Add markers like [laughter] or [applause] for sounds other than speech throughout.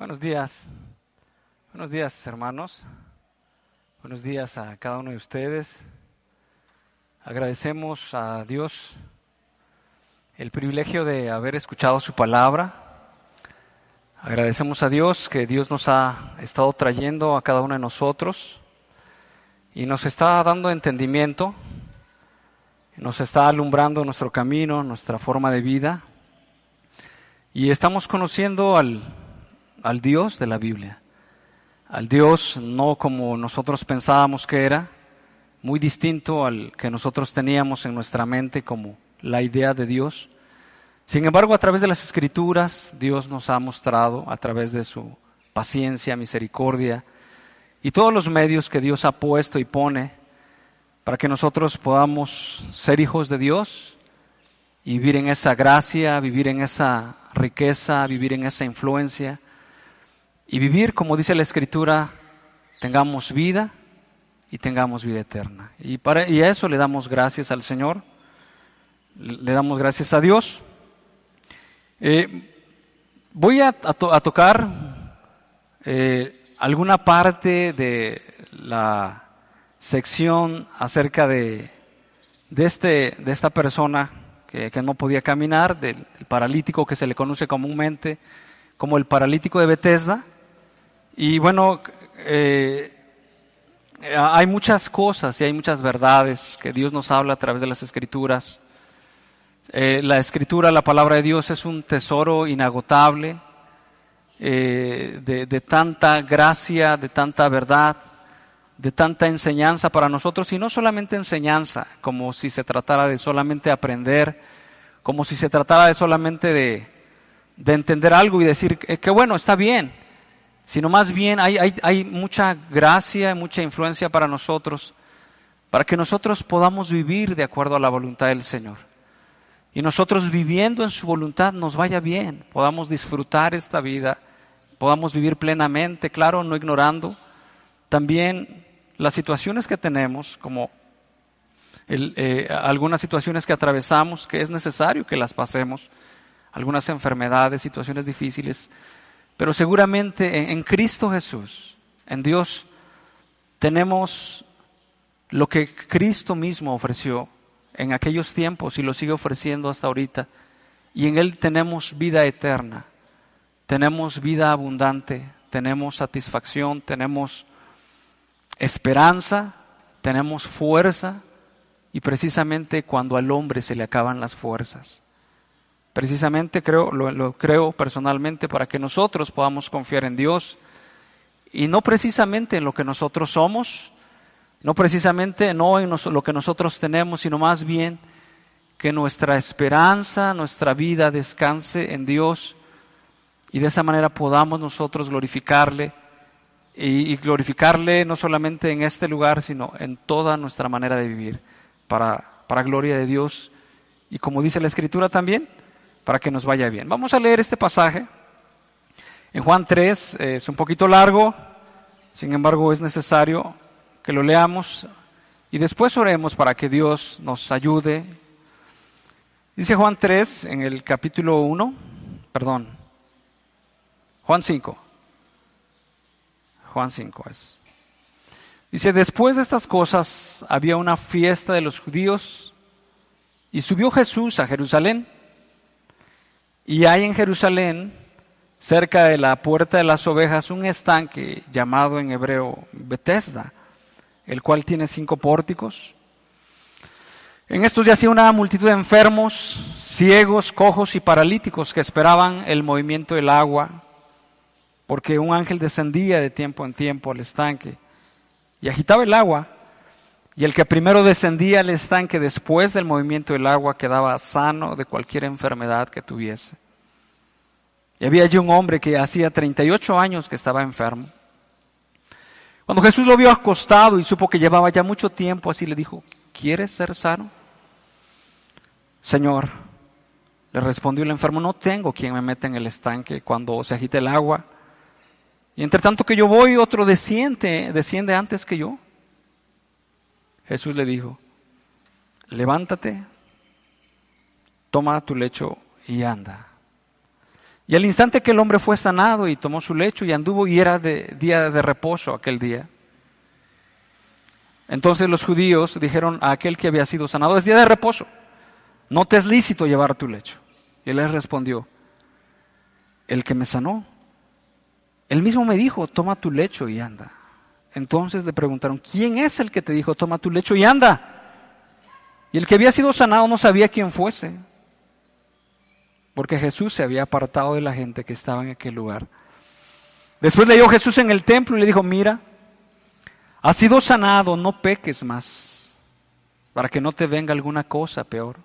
Buenos días. Buenos días, hermanos. Buenos días a cada uno de ustedes. Agradecemos a Dios el privilegio de haber escuchado su palabra. Agradecemos a Dios que Dios nos ha estado trayendo a cada uno de nosotros y nos está dando entendimiento, nos está alumbrando nuestro camino, nuestra forma de vida y estamos conociendo al, al Dios de la Biblia, al Dios no como nosotros pensábamos que era, muy distinto al que nosotros teníamos en nuestra mente como la idea de Dios. Sin embargo, a través de las escrituras, Dios nos ha mostrado, a través de su paciencia, misericordia y todos los medios que Dios ha puesto y pone para que nosotros podamos ser hijos de Dios y vivir en esa gracia, vivir en esa riqueza, vivir en esa influencia y vivir, como dice la Escritura, tengamos vida y tengamos vida eterna. Y, para, y a eso le damos gracias al Señor, le damos gracias a Dios. Eh, voy a, tocar eh, alguna parte de la sección acerca de, de, este, de esta persona que, que no podía caminar, del paralítico que se le conoce comúnmente como el paralítico de Bethesda. Y bueno, eh, hay muchas cosas y hay muchas verdades que Dios nos habla a través de las escrituras. Eh, la escritura, la palabra de Dios es un tesoro inagotable eh, de, tanta gracia, de tanta verdad, de tanta enseñanza para nosotros y no solamente enseñanza, como si se tratara de solamente aprender, como si se tratara de solamente de entender algo y decir que bueno, está bien, sino más bien hay, hay, hay mucha gracia, mucha influencia para nosotros, para que nosotros podamos vivir de acuerdo a la voluntad del Señor. Y nosotros viviendo en su voluntad nos vaya bien, podamos disfrutar esta vida, podamos vivir plenamente, claro, no ignorando también las situaciones que tenemos, como eh, algunas situaciones que atravesamos, que es necesario que las pasemos, algunas enfermedades, situaciones difíciles, pero seguramente en, Cristo Jesús, en Dios, tenemos lo que Cristo mismo ofreció en aquellos tiempos y lo sigue ofreciendo hasta ahorita. Y en Él tenemos vida eterna, tenemos vida abundante, tenemos satisfacción, tenemos esperanza, tenemos fuerza y precisamente cuando al hombre se le acaban las fuerzas, Precisamente creo, lo, creo personalmente para que nosotros podamos confiar en Dios y no precisamente en lo que nosotros somos, no precisamente no en lo que nosotros tenemos, sino más bien que nuestra esperanza, nuestra vida descanse en Dios y de esa manera podamos nosotros glorificarle y, glorificarle no solamente en este lugar, sino en toda nuestra manera de vivir, para, para gloria de Dios. Y como dice la Escritura también, para que nos vaya bien. Vamos a leer este pasaje. En Juan 3 eh, es un poquito largo, sin embargo es necesario que lo leamos y después oremos para que Dios nos ayude. Dice Juan 3 en el capítulo 1, perdón, Juan 5. Juan 5 es. Dice, después de estas cosas había una fiesta de los judíos y subió Jesús a Jerusalén. Y hay en Jerusalén, cerca de la puerta de las ovejas, un estanque llamado en hebreo Bethesda, el cual tiene cinco pórticos. En estos yacía una multitud de enfermos, ciegos, cojos y paralíticos que esperaban el movimiento del agua, porque un ángel descendía de tiempo en tiempo al estanque y agitaba el agua, y el que primero descendía al estanque después del movimiento del agua quedaba sano de cualquier enfermedad que tuviese. Y había allí un hombre que hacía 38 años que estaba enfermo. Cuando Jesús lo vio acostado y supo que llevaba ya mucho tiempo, así le dijo, ¿quieres ser sano? Señor, le respondió el enfermo, no tengo quien me meta en el estanque cuando se agite el agua. Y entre tanto que yo voy, otro desciende, desciende antes que yo. Jesús le dijo, levántate, toma tu lecho y anda. Y al instante que el hombre fue sanado y tomó su lecho y anduvo y era de día de reposo aquel día. Entonces los judíos dijeron a aquel que había sido sanado, es día de reposo, no te es lícito llevar tu lecho. Y él les respondió, el que me sanó, él mismo me dijo, toma tu lecho y anda. Entonces le preguntaron, ¿quién es el que te dijo, toma tu lecho y anda? Y el que había sido sanado no sabía quién fuese, porque Jesús se había apartado de la gente que estaba en aquel lugar. Después le dio Jesús en el templo y le dijo, mira, has sido sanado, no peques más, para que no te venga alguna cosa peor.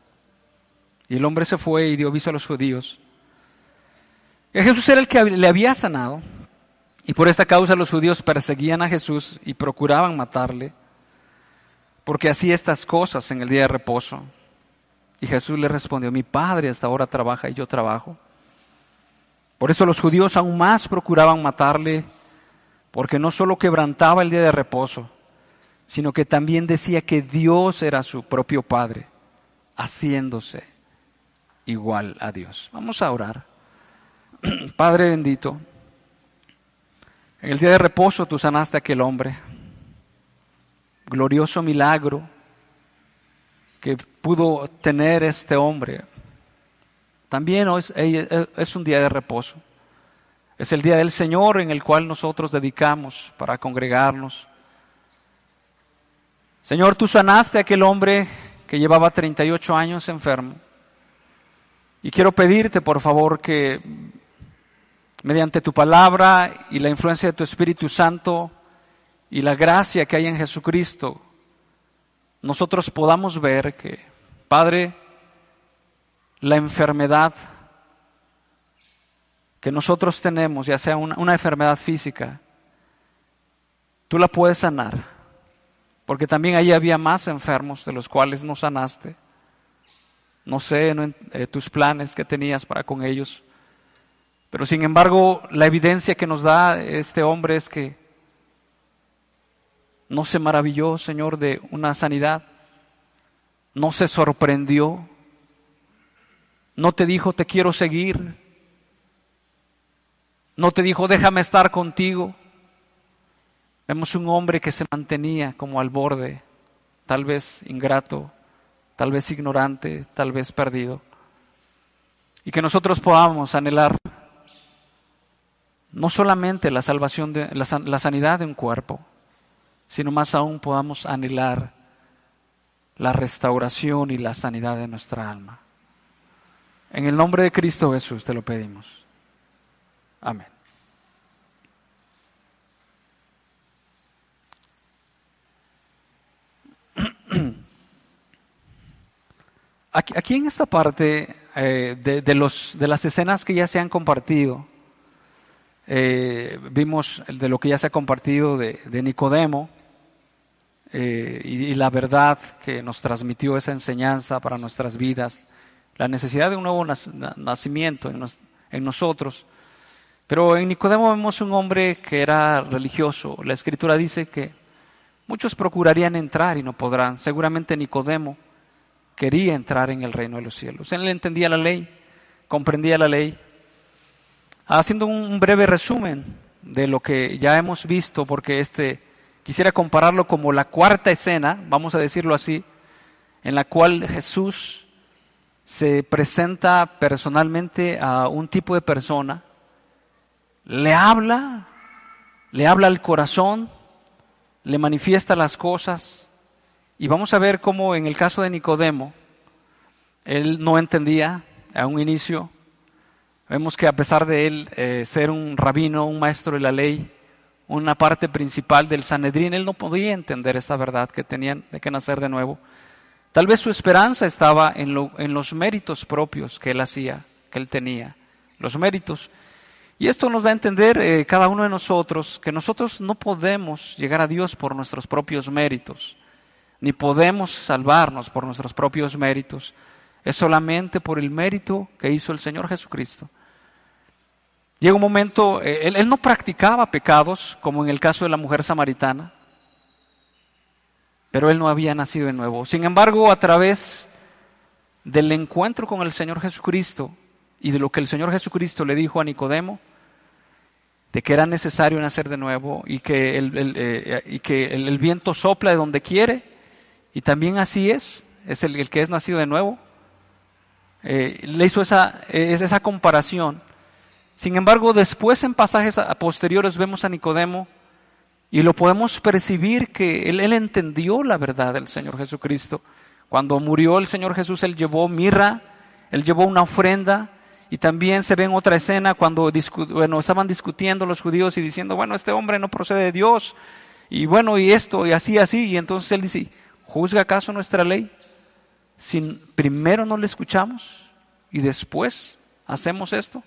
Y el hombre se fue y dio aviso a los judíos. Jesús era el que le había sanado. Y por esta causa los judíos perseguían a Jesús y procuraban matarle, porque hacía estas cosas en el día de reposo. Y Jesús le respondió, mi Padre hasta ahora trabaja y yo trabajo. Por eso los judíos aún más procuraban matarle, porque no solo quebrantaba el día de reposo, sino que también decía que Dios era su propio Padre, haciéndose igual a Dios. Vamos a orar. [clears throat] Padre bendito, en el día de reposo tú sanaste a aquel hombre. Glorioso milagro que pudo tener este hombre. También es, es un día de reposo. Es el día del Señor en el cual nosotros dedicamos para congregarnos. Señor, tú sanaste a aquel hombre que llevaba 38 años enfermo. Y quiero pedirte, por favor, que mediante tu palabra y la influencia de tu Espíritu Santo y la gracia que hay en Jesucristo, nosotros podamos ver que, Padre, la enfermedad que nosotros tenemos, ya sea una, enfermedad física, tú la puedes sanar, porque también ahí había más enfermos de los cuales no sanaste. No sé eh, tus planes que tenías para con ellos. Pero sin embargo, la evidencia que nos da este hombre es que no se maravilló, Señor, de una sanidad. No se sorprendió. No te dijo, te quiero seguir. No te dijo, déjame estar contigo. Vemos un hombre que se mantenía como al borde, tal vez ingrato, tal vez ignorante, tal vez perdido. Y que nosotros podamos anhelar no solamente la salvación de la, sanidad de un cuerpo, sino más aún podamos anhelar la restauración y la sanidad de nuestra alma. En el nombre de Cristo Jesús te lo pedimos. Amén. [clears throat] Aquí, en esta parte eh, de, los, de las escenas que ya se han compartido, eh, vimos de lo que ya se ha compartido de, Nicodemo eh, y, la verdad que nos transmitió esa enseñanza para nuestras vidas, la necesidad de un nuevo nacimiento en, nosotros. Pero en Nicodemo vemos un hombre que era religioso. La escritura dice que muchos procurarían entrar y no podrán. Seguramente Nicodemo quería entrar en el reino de los cielos. Él entendía la ley, comprendía la ley, Haciendo un breve resumen de lo que ya hemos visto, porque este quisiera compararlo como la cuarta escena, vamos a decirlo así, en la cual Jesús se presenta personalmente a un tipo de persona, le habla, le habla al corazón, le manifiesta las cosas, y vamos a ver cómo en el caso de Nicodemo, él no entendía a un inicio, Vemos que a pesar de él eh, ser un rabino, un maestro de la ley, una parte principal del Sanedrín, él no podía entender esa verdad que tenían de que nacer de nuevo. Tal vez su esperanza estaba en, los méritos propios que él hacía, que él tenía, los méritos. Y esto nos da a entender eh, cada uno de nosotros que nosotros no podemos llegar a Dios por nuestros propios méritos, ni podemos salvarnos por nuestros propios méritos. Es solamente por el mérito que hizo el Señor Jesucristo. Llega un momento, eh, él, no practicaba pecados, como en el caso de la mujer samaritana, pero él no había nacido de nuevo. Sin embargo, a través del encuentro con el Señor Jesucristo y de lo que el Señor Jesucristo le dijo a Nicodemo, de que era necesario nacer de nuevo y que el, eh, viento sopla de donde quiere, y también así es, es el, que es nacido de nuevo. Eh, le hizo esa, esa comparación. Sin embargo, después en pasajes posteriores vemos a Nicodemo y lo podemos percibir que él, entendió la verdad del Señor Jesucristo. Cuando murió el Señor Jesús, él llevó mirra, él llevó una ofrenda, y también se ve en otra escena cuando bueno, estaban discutiendo los judíos y diciendo, bueno, este hombre no procede de Dios, y bueno, y esto, y así, así, y entonces él dice, ¿juzga acaso nuestra ley? Si primero no le escuchamos y después hacemos esto.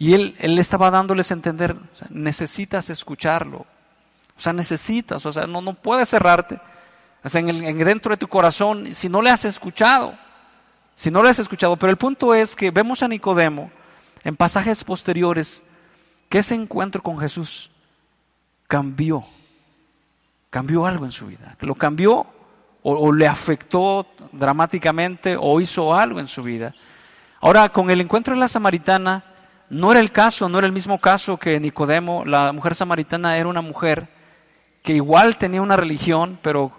Y él, él estaba dándoles a entender, necesitas escucharlo, o sea, necesitas, o sea, no, no puedes cerrarte. O sea, en, el, en dentro de tu corazón, si no le has escuchado, si no le has escuchado, pero el punto es que vemos a Nicodemo en pasajes posteriores que ese encuentro con Jesús cambió, cambió algo en su vida, lo cambió o, o, le afectó dramáticamente o hizo algo en su vida. Ahora, con el encuentro de la samaritana, no era el caso, no era el mismo caso que Nicodemo, la mujer samaritana era una mujer que igual tenía una religión, pero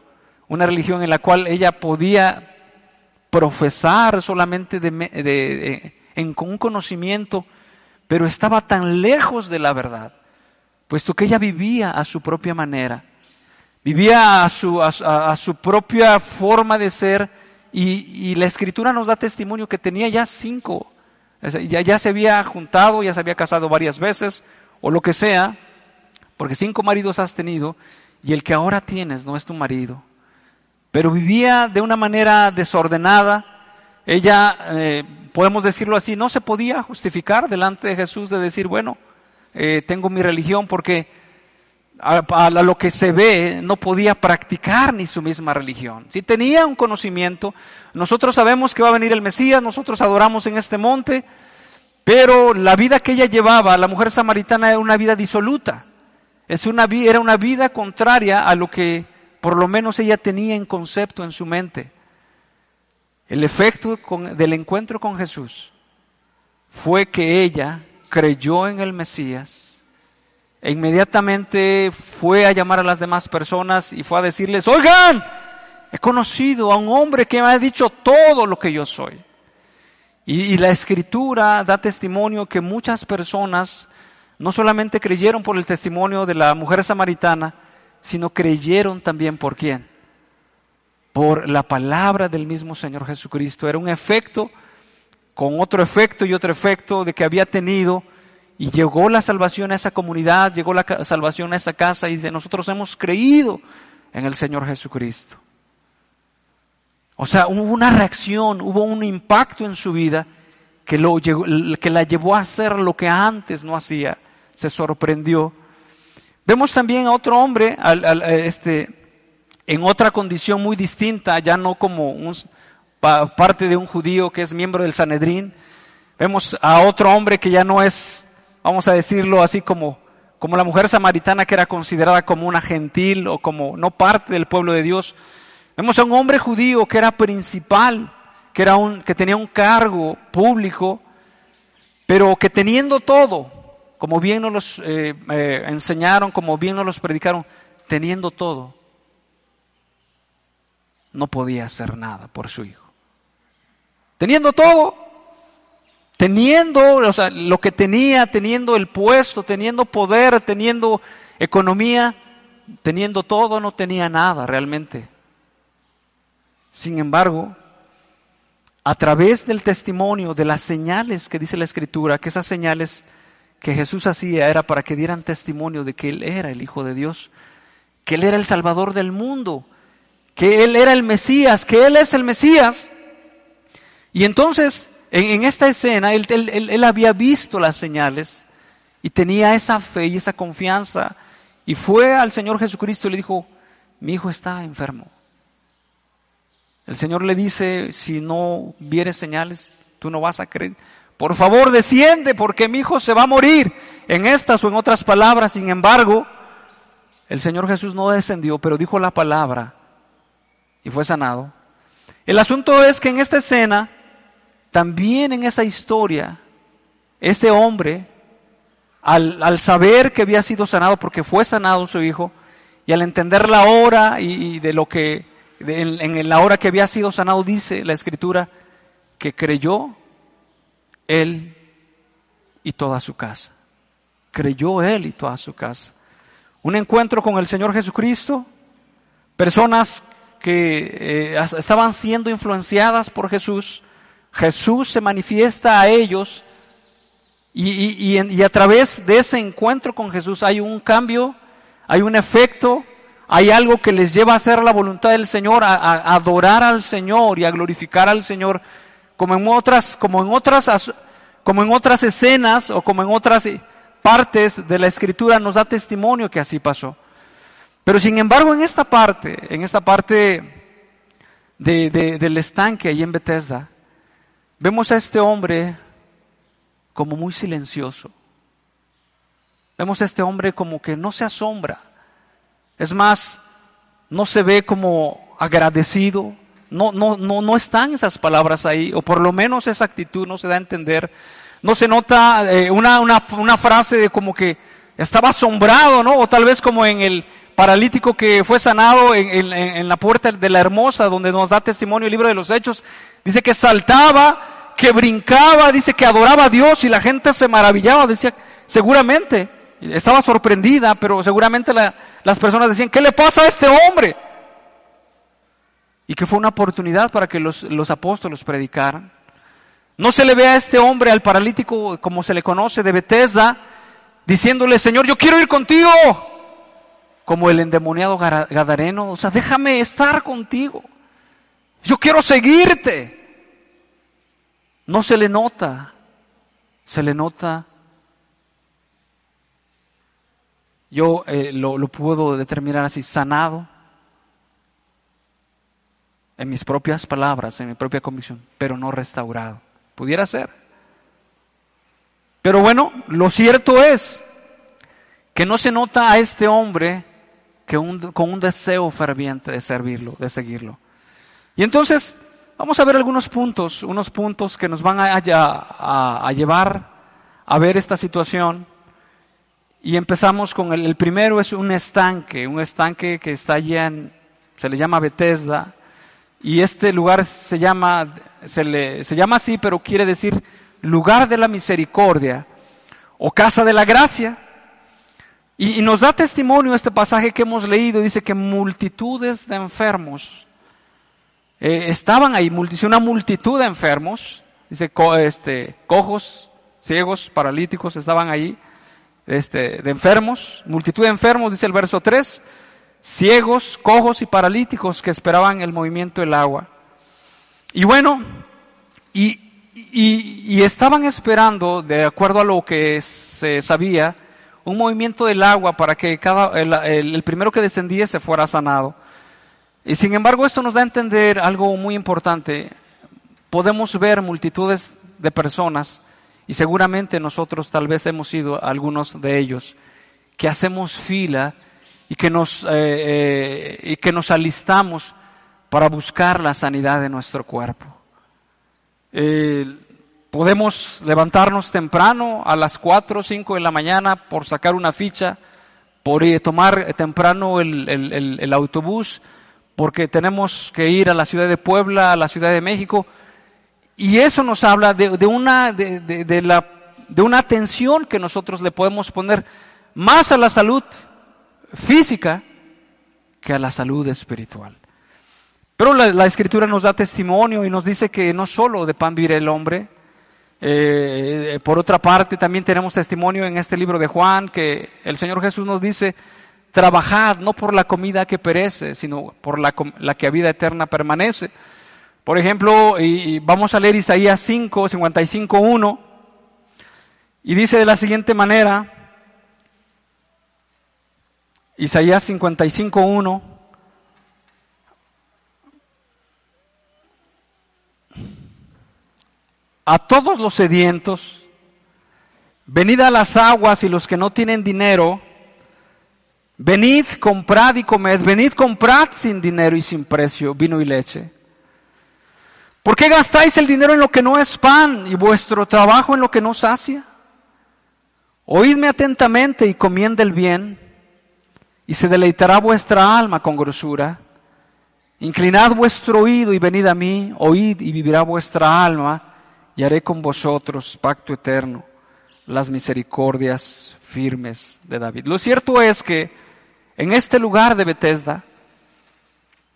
una religión en la cual ella podía profesar solamente de, en, con un conocimiento, pero estaba tan lejos de la verdad, puesto que ella vivía a su propia manera, vivía a su, a, su propia forma de ser, y, la escritura nos da testimonio que tenía ya cinco, ya, ya se había juntado, ya se había casado varias veces, o lo que sea, porque cinco maridos has tenido y el que ahora tienes no es tu marido. Pero vivía de una manera desordenada. Ella, eh, podemos decirlo así, no se podía justificar delante de Jesús de decir, bueno, eh, tengo mi religión porque a, lo que se ve no podía practicar ni su misma religión. Si tenía un conocimiento, nosotros sabemos que va a venir el Mesías, nosotros adoramos en este monte, pero la vida que ella llevaba, la mujer samaritana, era una vida disoluta. Es una, era una vida contraria a lo que por lo menos ella tenía en concepto en su mente. El efecto del encuentro con Jesús fue que ella creyó en el Mesías e inmediatamente fue a llamar a las demás personas y fue a decirles, oigan, he conocido a un hombre que me ha dicho todo lo que yo soy. y la escritura da testimonio que muchas personas no solamente creyeron por el testimonio de la mujer samaritana, sino creyeron también por quién? Por la palabra del mismo Señor Jesucristo. Era un efecto con otro efecto y otro efecto de que había tenido y llegó la salvación a esa comunidad, llegó la salvación a esa casa y dice, nosotros hemos creído en el Señor Jesucristo. O sea, hubo una reacción, hubo un impacto en su vida que, lo, que la llevó a hacer lo que antes no hacía se sorprendió. Vemos también a otro hombre este, en otra condición muy distinta, ya no como parte de un judío que es miembro del Sanedrín. Vemos a otro hombre que ya no es, vamos a decirlo así como, como la mujer samaritana que era considerada como una gentil o como no parte del pueblo de Dios. Vemos a un hombre judío que era principal, que, era un, que tenía un cargo público, pero que teniendo todo, como bien nos los eh, eh, enseñaron, como bien nos los predicaron, teniendo todo, no podía hacer nada por su hijo. Teniendo todo, teniendo o sea, lo que tenía, teniendo el puesto, teniendo poder, teniendo economía, teniendo todo, no tenía nada realmente. Sin embargo, a través del testimonio, de las señales que dice la Escritura, que esas señales que Jesús hacía era para que dieran testimonio de que Él era el Hijo de Dios, que Él era el Salvador del mundo, que Él era el Mesías, que Él es el Mesías. Y entonces, en, esta escena, él, había visto las señales y tenía esa fe y esa confianza. Y fue al Señor Jesucristo y le dijo, mi hijo está enfermo. El Señor le dice, si no vieres señales, tú no vas a creer. Por favor, desciende porque mi hijo se va a morir. En estas o en otras palabras, sin embargo, el Señor Jesús no descendió, pero dijo la palabra y fue sanado. El asunto es que en esta escena, también en esa historia, este hombre, al, saber que había sido sanado, porque fue sanado su hijo, y al entender la hora y, de lo que, en la hora que había sido sanado, dice la escritura, que creyó él y toda su casa. Creyó él y toda su casa. Un encuentro con el Señor Jesucristo, personas que eh, estaban siendo influenciadas por Jesús, Jesús se manifiesta a ellos y, y, a través de ese encuentro con Jesús hay un cambio, hay un efecto, hay algo que les lleva a hacer la voluntad del Señor, a, a adorar al Señor y a glorificar al Señor, como en otras, como en otras, como en otras escenas o como en otras partes de la Escritura nos da testimonio que así pasó. Pero sin embargo, en esta parte, en esta parte de, del estanque ahí en Bethesda, vemos a este hombre como muy silencioso. Vemos a este hombre como que no se asombra. Es más, no se ve como agradecido. No, no, no, no están esas palabras ahí, o por lo menos esa actitud no se da a entender. No se nota eh, una, una, una frase de como que estaba asombrado, ¿no? O tal vez como en el, paralítico que fue sanado en, la puerta de la hermosa, donde nos da testimonio el libro de los Hechos, dice que saltaba, que brincaba, dice que adoraba a Dios y la gente se maravillaba, decía, seguramente, estaba sorprendida, pero seguramente las personas decían, ¿qué le pasa a este hombre? Y que fue una oportunidad para que los, los apóstoles predicaran. No se le ve a este hombre, al paralítico, como se le conoce, de Bethesda, diciéndole, Señor, yo quiero ir contigo como el endemoniado Gadareno, o sea, déjame estar contigo. Yo quiero seguirte. No se le nota, se le nota. Yo eh, lo, lo puedo determinar así, sanado, en mis propias palabras, en mi propia convicción, pero no restaurado. Pudiera ser. Pero bueno, lo cierto es que no se nota a este hombre con un deseo ferviente de servirlo, de seguirlo. Y entonces, vamos a ver algunos puntos, unos puntos que nos van a, llevar a ver esta situación. Y empezamos con el, el, primero es un estanque, un estanque que está allá en, se le llama Bethesda, y este lugar se llama, se, le, se llama así, pero quiere decir lugar de la misericordia o casa de la gracia. Y, nos da testimonio este pasaje que hemos leído, dice que multitudes de enfermos eh, estaban ahí, una multitud de enfermos, dice este, cojos, ciegos, paralíticos estaban ahí, este, de enfermos, multitud de enfermos, dice el verso 3, ciegos, cojos y paralíticos que esperaban el movimiento del agua. Y bueno, y, y estaban esperando, de acuerdo a lo que se sabía, un movimiento del agua para que cada, el, primero que descendía se fuera sanado. Y sin embargo esto nos da a entender algo muy importante. Podemos ver multitudes de personas, y seguramente nosotros tal vez hemos sido algunos de ellos, que hacemos fila y que nos, eh, eh, y que nos alistamos para buscar la sanidad de nuestro cuerpo. Podemos levantarnos temprano a las 4 o 5 de la mañana por sacar una ficha, por tomar temprano el, autobús, porque tenemos que ir a la ciudad de Puebla, a la ciudad de México. Y eso nos habla de, una, de, la, de una atención que nosotros le podemos poner más a la salud física que a la salud espiritual. Pero la, escritura nos da testimonio y nos dice que no solo de pan vive el hombre, eh, por otra parte, también tenemos testimonio en este libro de Juan que el Señor Jesús nos dice, trabajad no por la comida que perece, sino por la, que a vida eterna permanece. Por ejemplo, y, vamos a leer Isaías 5, 55, 1, y dice de la siguiente manera, Isaías 55, 1, a todos los sedientos, venid a las aguas y los que no tienen dinero, venid, comprad y comed, venid, comprad sin dinero y sin precio vino y leche. ¿Por qué gastáis el dinero en lo que no es pan y vuestro trabajo en lo que no sacia? Oídme atentamente y comiendo el bien, y se deleitará vuestra alma con grosura. Inclinad vuestro oído y venid a mí, oíd y vivirá vuestra alma, y haré con vosotros pacto eterno, las misericordias firmes de David. Lo cierto es que en este lugar de Bethesda,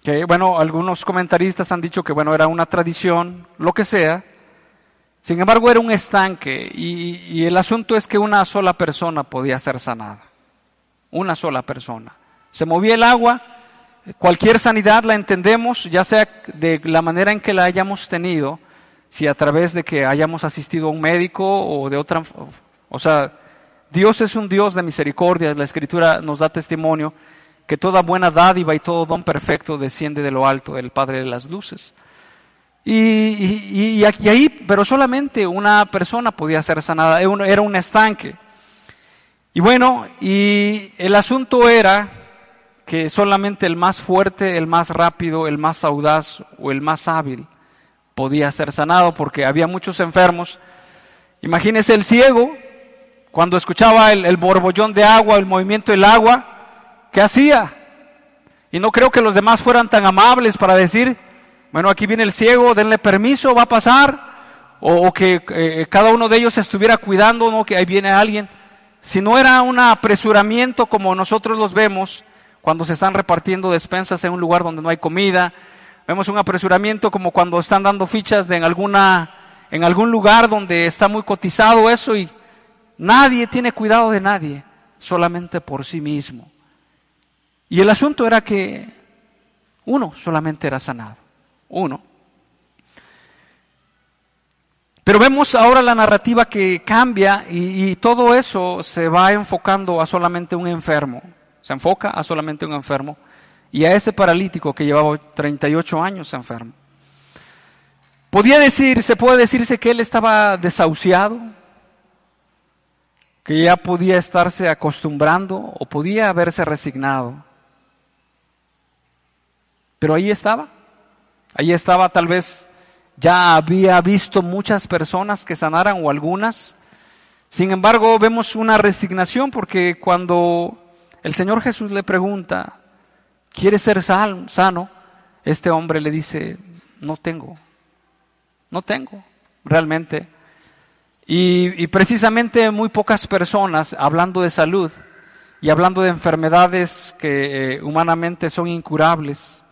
que bueno, algunos comentaristas han dicho que bueno, era una tradición, lo que sea, sin embargo era un estanque y, y el asunto es que una sola persona podía ser sanada, una sola persona. Se movía el agua, cualquier sanidad la entendemos, ya sea de la manera en que la hayamos tenido, si a través de que hayamos asistido a un médico o de otra, o sea, Dios es un Dios de misericordia, la Escritura nos da testimonio que toda buena dádiva y todo don perfecto desciende de lo alto, el Padre de las luces. Y, y, ahí, pero solamente una persona podía ser sanada, era un estanque. Y bueno, y el asunto era que solamente el más fuerte, el más rápido, el más audaz o el más hábil podía ser sanado porque había muchos enfermos. Imagínese el ciego, cuando escuchaba el, borbollón de agua, el movimiento del agua, ¿qué hacía? Y no creo que los demás fueran tan amables para decir, bueno, aquí viene el ciego, denle permiso, va a pasar, o, que eh, cada uno de ellos estuviera cuidando, no que ahí viene alguien. Si no era un apresuramiento como nosotros los vemos cuando se están repartiendo despensas en un lugar donde no hay comida, Vemos un apresuramiento como cuando están dando fichas de en alguna, en algún lugar donde está muy cotizado eso y nadie tiene cuidado de nadie, solamente por sí mismo. Y el asunto era que uno solamente era sanado, uno. Pero vemos ahora la narrativa que cambia y, todo eso se va enfocando a solamente un enfermo. Se enfoca a solamente un enfermo y a ese paralítico que llevaba 38 años enfermo. Podía decirse, puede decirse que él estaba desahuciado, que ya podía estarse acostumbrando o podía haberse resignado. Pero ahí estaba, ahí estaba tal vez ya había visto muchas personas que sanaran o algunas. Sin embargo, vemos una resignación porque cuando el Señor Jesús le pregunta, quiere ser sano, este hombre le dice, no tengo, no tengo, realmente. Y, precisamente muy pocas personas, hablando de salud y hablando de enfermedades que eh, humanamente son incurables,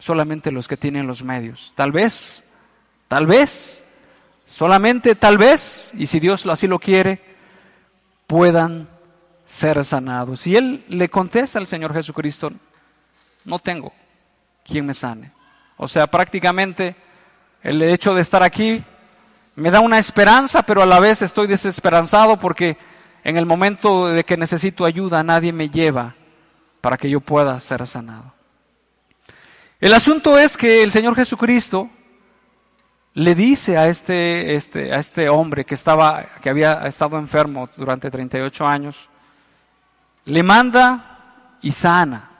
solamente los que tienen los medios. Tal vez, tal vez, solamente tal vez, y si Dios así lo quiere, puedan ser sanados. Y él le contesta al Señor Jesucristo, no tengo quien me sane. O sea, prácticamente el hecho de estar aquí me da una esperanza, pero a la vez estoy desesperanzado porque en el momento de que necesito ayuda nadie me lleva para que yo pueda ser sanado. El asunto es que el Señor Jesucristo le dice a este, este, a este hombre que, estaba, que había estado enfermo durante 38 años, le manda y sana.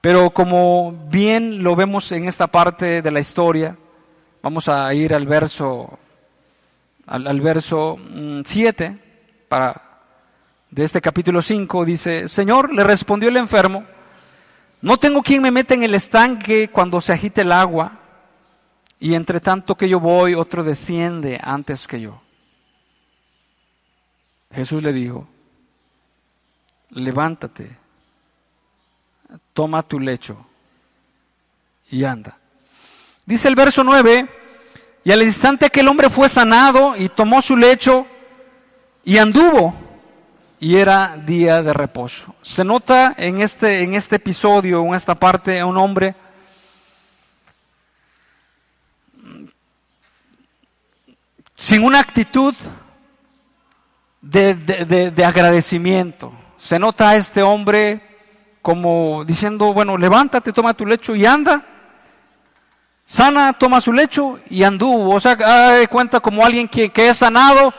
Pero como bien lo vemos en esta parte de la historia, vamos a ir al verso, al, verso 7 mm, para, de este capítulo 5, dice, Señor, le respondió el enfermo, no tengo quien me meta en el estanque cuando se agite el agua, y entre tanto que yo voy, otro desciende antes que yo. Jesús le dijo, levántate toma tu lecho y anda. Dice el verso 9, y al instante que el hombre fue sanado y tomó su lecho y anduvo, y era día de reposo. Se nota en este, en este episodio, en esta parte, a un hombre sin una actitud de, de, de agradecimiento. Se nota a este hombre como diciendo, bueno, levántate, toma tu lecho y anda. Sana, toma su lecho y anduvo. O sea, de cuenta como alguien que, que es sanado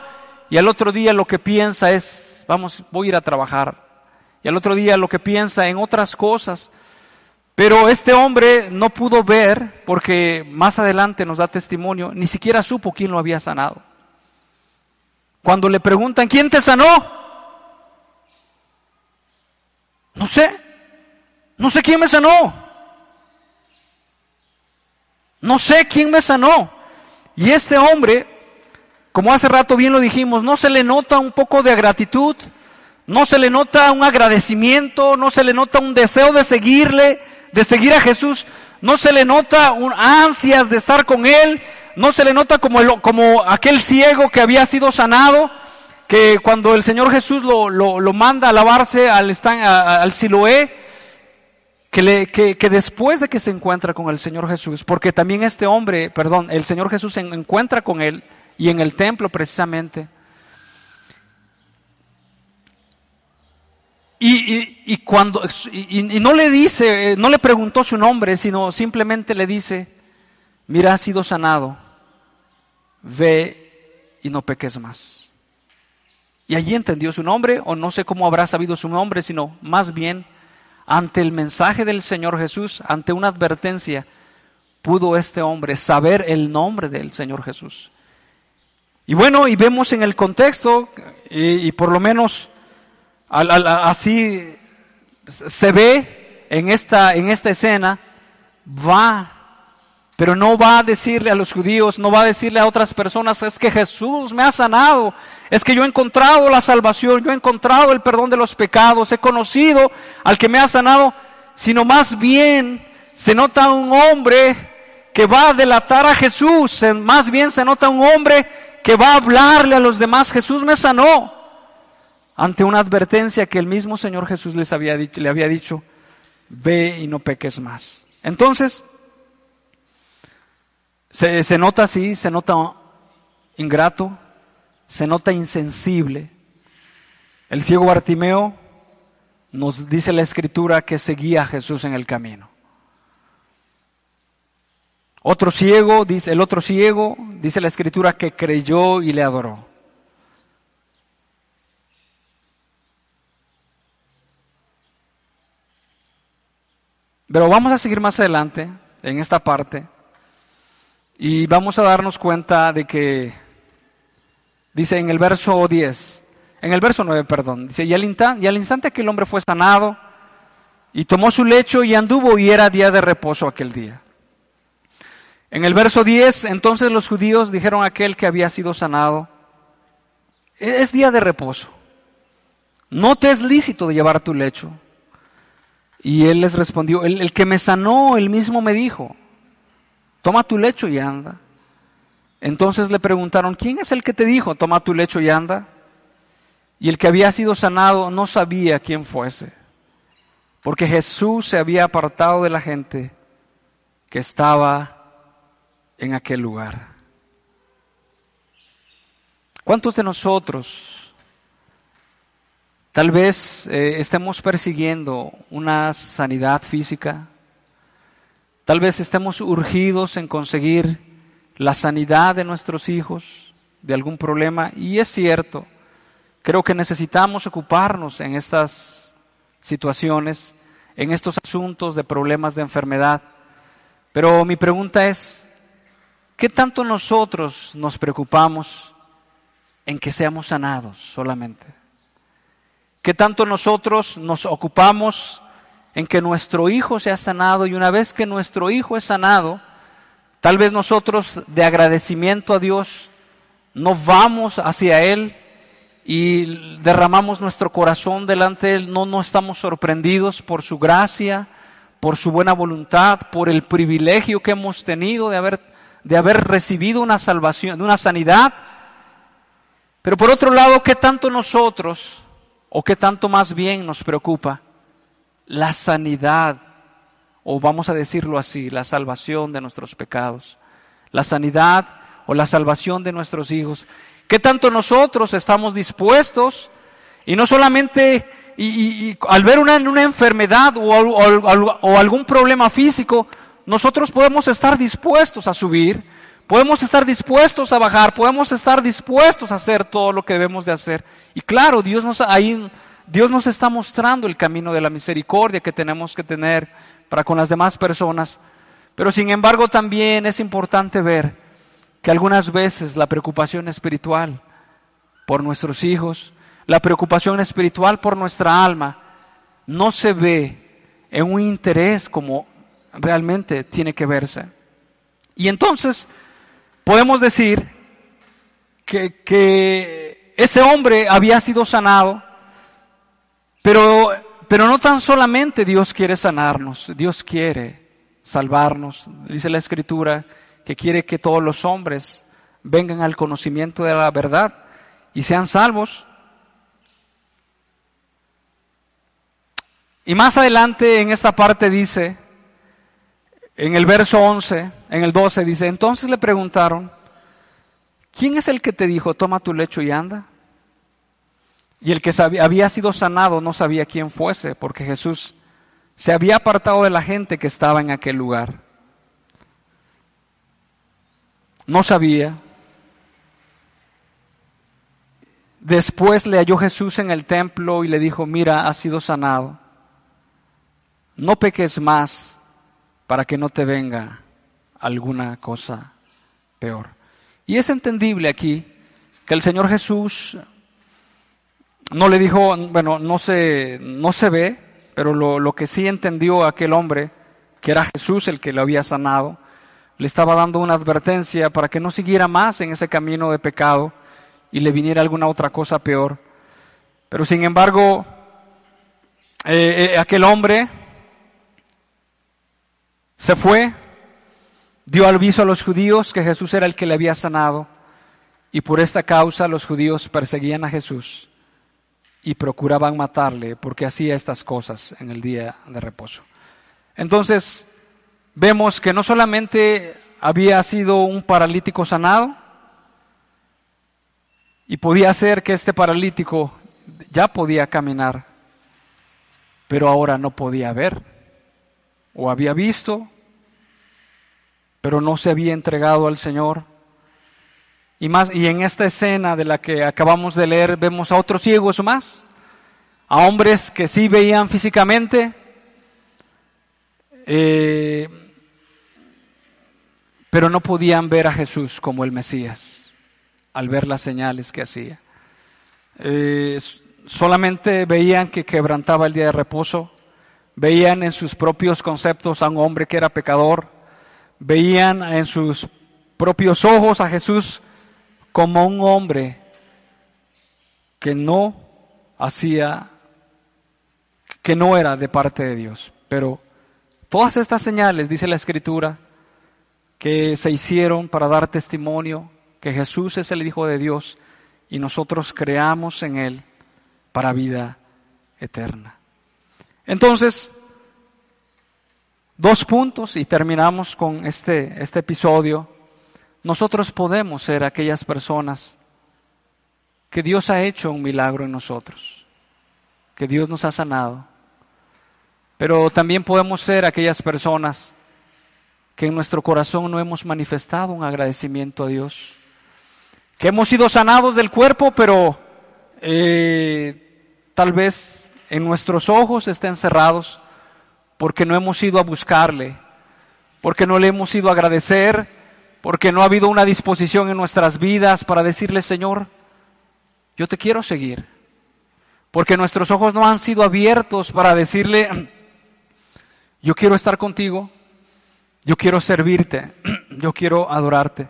y al otro día lo que piensa es, vamos, voy a ir a trabajar. Y al otro día lo que piensa en otras cosas. Pero este hombre no pudo ver, porque más adelante nos da testimonio, ni siquiera supo quién lo había sanado. Cuando le preguntan, ¿quién te sanó? No sé, no sé quién me sanó. No sé quién me sanó. Y este hombre, como hace rato bien lo dijimos, no se le nota un poco de gratitud, no se le nota un agradecimiento, no se le nota un deseo de seguirle, de seguir a Jesús, no se le nota un ansias de estar con Él, no se le nota como, como aquel ciego que había sido sanado, que cuando el Señor Jesús lo, lo, lo manda a lavarse al, al Siloé, que, después de que se encuentra con el Señor Jesús, porque también este hombre, perdón, el Señor Jesús se encuentra con él y en el templo precisamente, Y, y, cuando, y, no le dice, eh, no le preguntó su nombre, sino simplemente le dice, mira, has sido sanado, ve y no peques más. Y allí entendió su nombre, o no sé cómo habrá sabido su nombre, sino más bien ante el mensaje del Señor Jesús, ante una advertencia, pudo este hombre saber el nombre del Señor Jesús. Y bueno, y vemos en el contexto, y por lo menos así se ve en esta, en esta escena, va, pero no va a decirle a los judíos, no va a decirle a otras personas, es que Jesús me ha sanado, es que yo he encontrado la salvación, yo he encontrado el perdón de los pecados, he conocido al que me ha sanado, sino más bien se nota un hombre que va a delatar a Jesús, más bien se nota un hombre que va a hablarle a los demás, Jesús me sanó ante una advertencia que el mismo Señor Jesús les había dicho, le había dicho, ve y no peques más. Entonces, se, se nota así, se nota ingrato, se nota insensible. El ciego Bartimeo nos dice la escritura que seguía a Jesús en el camino. Otro ciego, dice el otro ciego, dice la escritura que creyó y le adoró. Pero vamos a seguir más adelante en esta parte y vamos a darnos cuenta de que, dice en el verso 10, en el verso 9, perdón, dice, y al, instante, y que el hombre fue sanado y tomó su lecho y anduvo y era día de reposo aquel día. En el verso 10, entonces los judíos dijeron a aquel que había sido sanado, es día de reposo, no te es lícito de llevar tu lecho. Y él les respondió, el, que me sanó, él mismo me dijo, toma tu lecho y anda. Entonces le preguntaron, ¿quién es el que te dijo, toma tu lecho y anda? Y el que había sido sanado no sabía quién fuese, porque Jesús se había apartado de la gente que estaba en aquel lugar. ¿Cuántos de nosotros Tal vez eh, estemos persiguiendo una sanidad física. Tal vez estemos urgidos en conseguir la sanidad de nuestros hijos de algún problema. Y es cierto, creo que necesitamos ocuparnos en estas situaciones, en estos asuntos de problemas de enfermedad. Pero mi pregunta es, ¿qué tanto nosotros nos preocupamos en que seamos sanados solamente? que tanto nosotros nos ocupamos en que nuestro hijo sea sanado y una vez que nuestro hijo es sanado, tal vez nosotros de agradecimiento a Dios no vamos hacia Él y derramamos nuestro corazón delante de Él, no, no estamos sorprendidos por su gracia, por su buena voluntad, por el privilegio que hemos tenido de haber, de haber recibido una salvación, una sanidad. Pero por otro lado, ¿qué tanto nosotros ¿O qué tanto más bien nos preocupa? La sanidad, o vamos a decirlo así, la salvación de nuestros pecados. La sanidad o la salvación de nuestros hijos. ¿Qué tanto nosotros estamos dispuestos? Y no solamente y, al ver una, una enfermedad o, o algún problema físico, nosotros podemos estar dispuestos a subir, Podemos estar dispuestos a bajar, podemos estar dispuestos a hacer todo lo que debemos de hacer. Y claro, Dios nos, ahí, Dios nos está mostrando el camino de la misericordia que tenemos que tener para con las demás personas. Pero sin embargo también es importante ver que algunas veces la preocupación espiritual por nuestros hijos, la preocupación espiritual por nuestra alma, no se ve en un interés como realmente tiene que verse. Y entonces podemos decir que, ese hombre había sido sanado, pero, pero no tan solamente Dios quiere sanarnos, Dios quiere salvarnos. Dice la Escritura que quiere que todos los hombres vengan al conocimiento de la verdad y sean salvos. Y más adelante en esta parte dice, en el verso 11, en el 12 dice, entonces le preguntaron, ¿quién es el que te dijo, toma tu lecho y anda? Y el que había sido sanado no sabía quién fuese, porque Jesús se había apartado de la gente que estaba en aquel lugar. No sabía. Después le halló Jesús en el templo y le dijo, mira, has sido sanado. No peques más para que no te venga alguna cosa peor. Y es entendible aquí que el Señor Jesús no le dijo, bueno, no se, no se ve, pero lo, lo que sí entendió aquel hombre, que era Jesús el que lo había sanado, le estaba dando una advertencia para que no siguiera más en ese camino de pecado y le viniera alguna otra cosa peor. Pero sin embargo, eh, eh, aquel hombre se fue, dio aviso a los judíos que Jesús era el que le había sanado y por esta causa los judíos perseguían a Jesús y procuraban matarle porque hacía estas cosas en el día de reposo. Entonces, vemos que no solamente había sido un paralítico sanado, y podía ser que este paralítico ya podía caminar, pero ahora no podía ver, o había visto, pero no se había entregado al Señor. Y más, y en esta escena de la que acabamos de leer, vemos a otros ciegos más, a hombres que sí veían físicamente, eh, pero no podían ver a Jesús como el Mesías, al ver las señales que hacía. Eh, solamente veían que quebrantaba el día de reposo, veían en sus propios conceptos a un hombre que era pecador, veían en sus propios ojos a Jesús como un hombre que no hacía, que no era de parte de Dios. Pero todas estas señales, dice la Escritura, que se hicieron para dar testimonio que Jesús es el Hijo de Dios y nosotros creamos en Él para vida eterna. Entonces, dos puntos y terminamos con este, este episodio nosotros podemos ser aquellas personas que Dios ha hecho un milagro en nosotros, que Dios nos ha sanado. Pero también podemos ser aquellas personas que en nuestro corazón no hemos manifestado un agradecimiento a Dios, que hemos sido sanados del cuerpo, pero eh, tal vez en nuestros ojos estén cerrados porque no hemos ido a buscarle, porque no le hemos ido a agradecer, porque no ha habido una disposición en nuestras vidas para decirle, Señor, yo te quiero seguir. Porque nuestros ojos no han sido abiertos para decirle, yo quiero estar contigo, yo quiero servirte, [clears throat] yo quiero adorarte.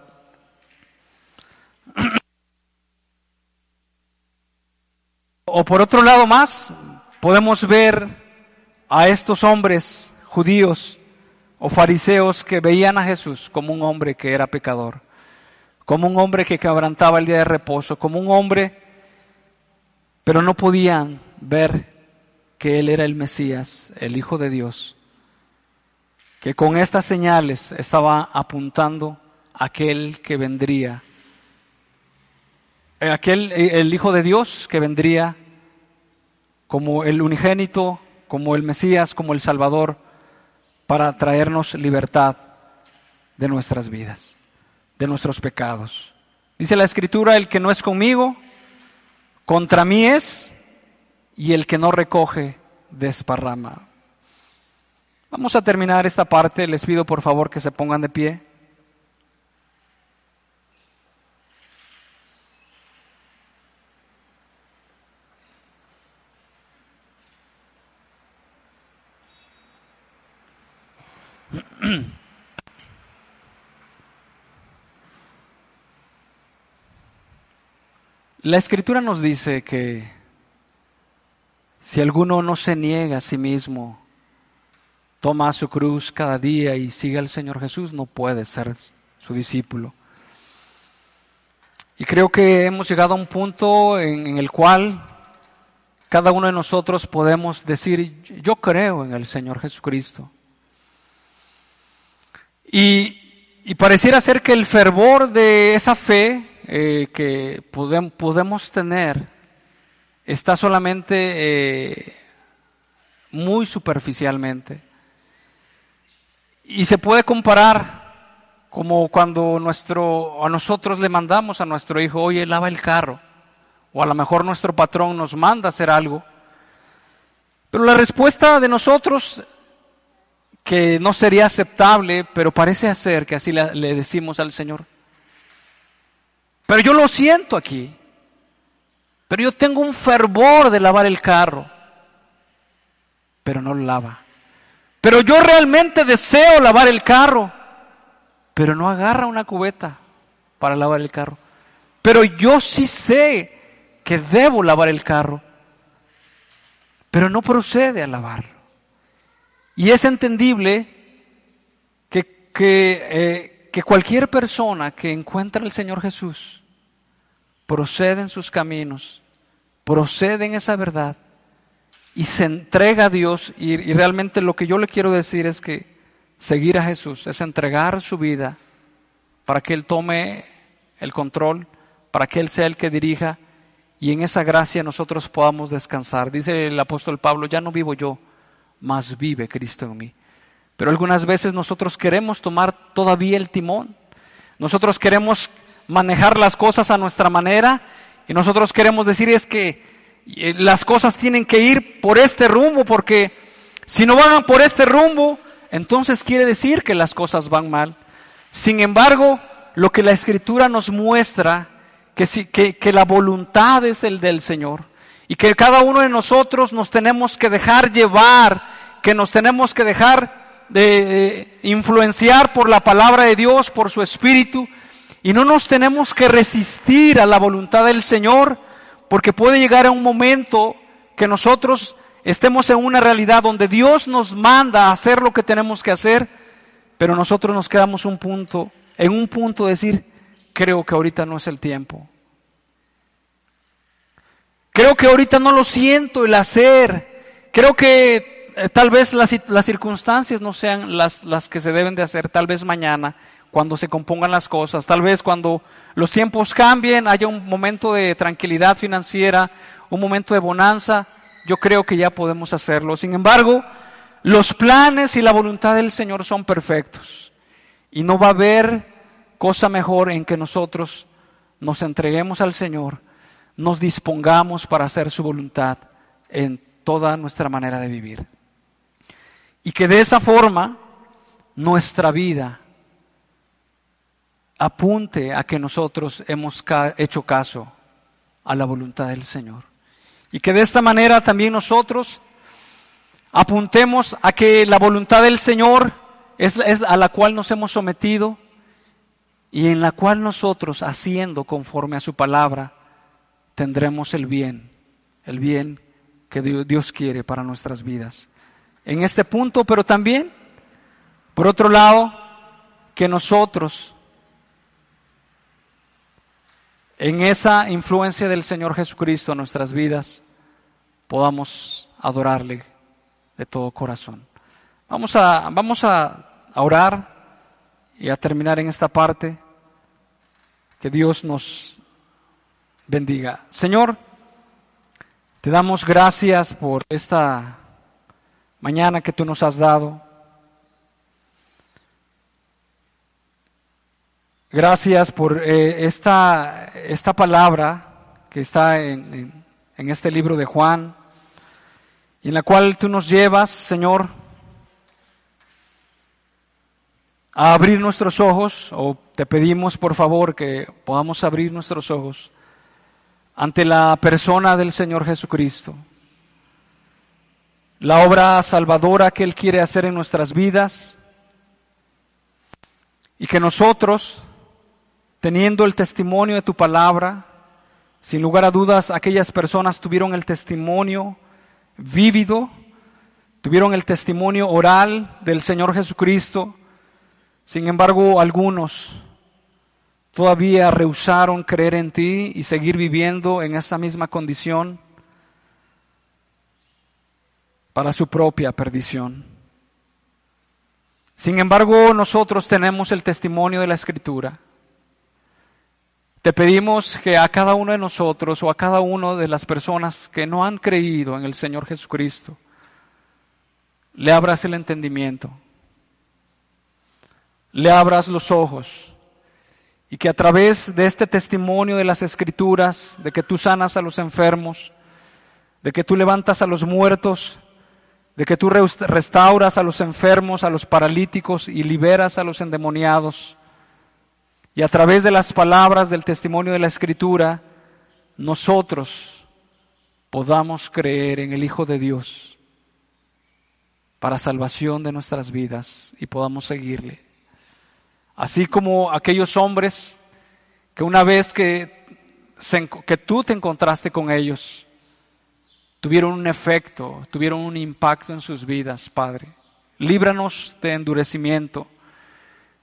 O por otro lado más, podemos ver a estos hombres judíos o fariseos que veían a Jesús como un hombre que era pecador, como un hombre que quebrantaba el día de reposo, como un hombre, pero no podían ver que Él era el Mesías, el Hijo de Dios, que con estas señales estaba apuntando a aquel que vendría, eh, aquel, eh, el Hijo de Dios que vendría como el unigénito, como el Mesías, como el Salvador, para traernos libertad de nuestras vidas, de nuestros pecados. Dice la Escritura, el que no es conmigo, contra mí es, y el que no recoge, desparrama. Vamos a terminar esta parte. Les pido por favor que se pongan de pie. La escritura nos dice que si alguno no se niega a sí mismo, toma su cruz cada día y sigue al Señor Jesús, no puede ser su discípulo. Y creo que hemos llegado a un punto en, el cual cada uno de nosotros podemos decir, yo creo en el Señor Jesucristo. Y, y pareciera ser que el fervor de esa fe eh, que podemos tener está solamente eh, muy superficialmente. Y se puede comparar como cuando nuestro, a nosotros le mandamos a nuestro hijo, oye, lava el carro. O a lo mejor nuestro patrón nos manda hacer algo. Pero la respuesta de nosotros, que no sería aceptable, pero parece hacer que así le decimos al Señor, pero yo lo siento aquí. Pero yo tengo un fervor de lavar el carro. Pero no lo lava. Pero yo realmente deseo lavar el carro. Pero no agarra una cubeta para lavar el carro. Pero yo sí sé que debo lavar el carro. Pero no procede a lavarlo. Y es entendible que, que eh, que cualquier persona que encuentra al Señor Jesús procede en sus caminos, procede en esa verdad y se entrega a Dios y, y, realmente lo que yo le quiero decir es que seguir a Jesús es entregar su vida para que Él tome el control, para que Él sea el que dirija y en esa gracia nosotros podamos descansar. Dice el apóstol Pablo, ya no vivo yo, mas vive Cristo en mí. Pero algunas veces nosotros queremos tomar todavía el timón. Nosotros queremos manejar las cosas a nuestra manera y nosotros queremos decir es que eh, las cosas tienen que ir por este rumbo porque si no van por este rumbo, entonces quiere decir que las cosas van mal. Sin embargo, lo que la escritura nos muestra, que, que, que la voluntad es el del Señor y que cada uno de nosotros nos tenemos que dejar llevar, que nos tenemos que dejar de influenciar por la palabra de Dios, por su espíritu, y no nos tenemos que resistir a la voluntad del Señor, porque puede llegar a un momento que nosotros estemos en una realidad donde Dios nos manda a hacer lo que tenemos que hacer, pero nosotros nos quedamos un punto, en un punto de decir, creo que ahorita no es el tiempo. Creo que ahorita no lo siento el hacer. Creo que eh, tal vez las, circunstancias no sean las, las que se deben de hacer, tal vez mañana, cuando se compongan las cosas, tal vez cuando los tiempos cambien, haya un momento de tranquilidad financiera, un momento de bonanza, yo creo que ya podemos hacerlo. Sin embargo, los planes y la voluntad del Señor son perfectos y no va a haber cosa mejor en que nosotros nos entreguemos al Señor, nos dispongamos para hacer su voluntad en toda nuestra manera de vivir. Y que de esa forma nuestra vida apunte a que nosotros hemos hecho caso a la voluntad del Señor. Y que de esta manera también nosotros apuntemos a que la voluntad del Señor es, es, a la cual nos hemos sometido y en la cual nosotros, haciendo conforme a su palabra, tendremos el bien, el bien que Dios quiere para nuestras vidas en este punto, pero también, por otro lado, que nosotros, en esa influencia del Señor Jesucristo en nuestras vidas, podamos adorarle de todo corazón. Vamos a, vamos a orar y a terminar en esta parte. Que Dios nos bendiga. Señor, te damos gracias por esta mañana que tú nos has dado. Gracias por eh, esta, esta palabra que está en, en este libro de Juan, y en la cual tú nos llevas, Señor, a abrir nuestros ojos, o te pedimos por favor que podamos abrir nuestros ojos ante la persona del Señor Jesucristo, la obra salvadora que Él quiere hacer en nuestras vidas, y que nosotros, teniendo el testimonio de tu palabra, sin lugar a dudas, aquellas personas tuvieron el testimonio vívido, tuvieron el testimonio oral del Señor Jesucristo. Sin embargo, algunos todavía rehusaron creer en ti y seguir viviendo en esa misma condición para su propia perdición. Sin embargo, nosotros tenemos el testimonio de la Escritura te pedimos que a cada uno de nosotros o a cada una de las personas que no han creído en el Señor Jesucristo, le abras el entendimiento, le abras los ojos y que a través de este testimonio de las escrituras, de que tú sanas a los enfermos, de que tú levantas a los muertos, de que tú restauras a los enfermos, a los paralíticos y liberas a los endemoniados, y a través de las palabras del testimonio de la Escritura, nosotros podamos creer en el Hijo de Dios para salvación de nuestras vidas y podamos seguirle. Así como aquellos hombres que una vez que, que tú te encontraste con ellos, tuvieron un efecto, tuvieron un impacto en sus vidas, Padre. Líbranos de endurecimiento.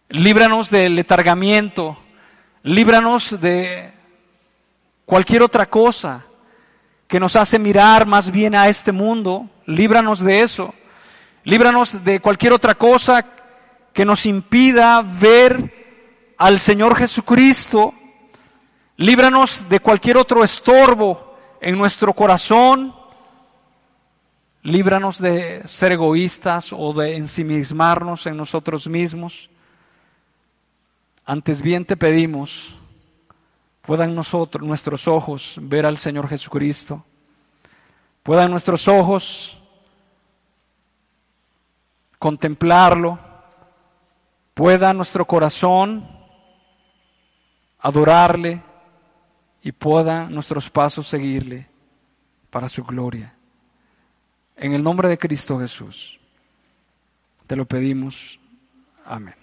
Líbranos del letargamiento, líbranos de cualquier otra cosa que nos hace mirar más bien a este mundo, líbranos de eso, líbranos de cualquier otra cosa que nos impida ver al Señor Jesucristo, líbranos de cualquier otro estorbo en nuestro corazón, líbranos de ser egoístas o de ensimismarnos en nosotros mismos. Antes bien te pedimos, puedan nosotros, nuestros ojos ver al Señor Jesucristo, puedan nuestros ojos contemplarlo, pueda nuestro corazón adorarle y pueda nuestros pasos seguirle para su gloria. En el nombre de Cristo Jesús, te lo pedimos. Amén.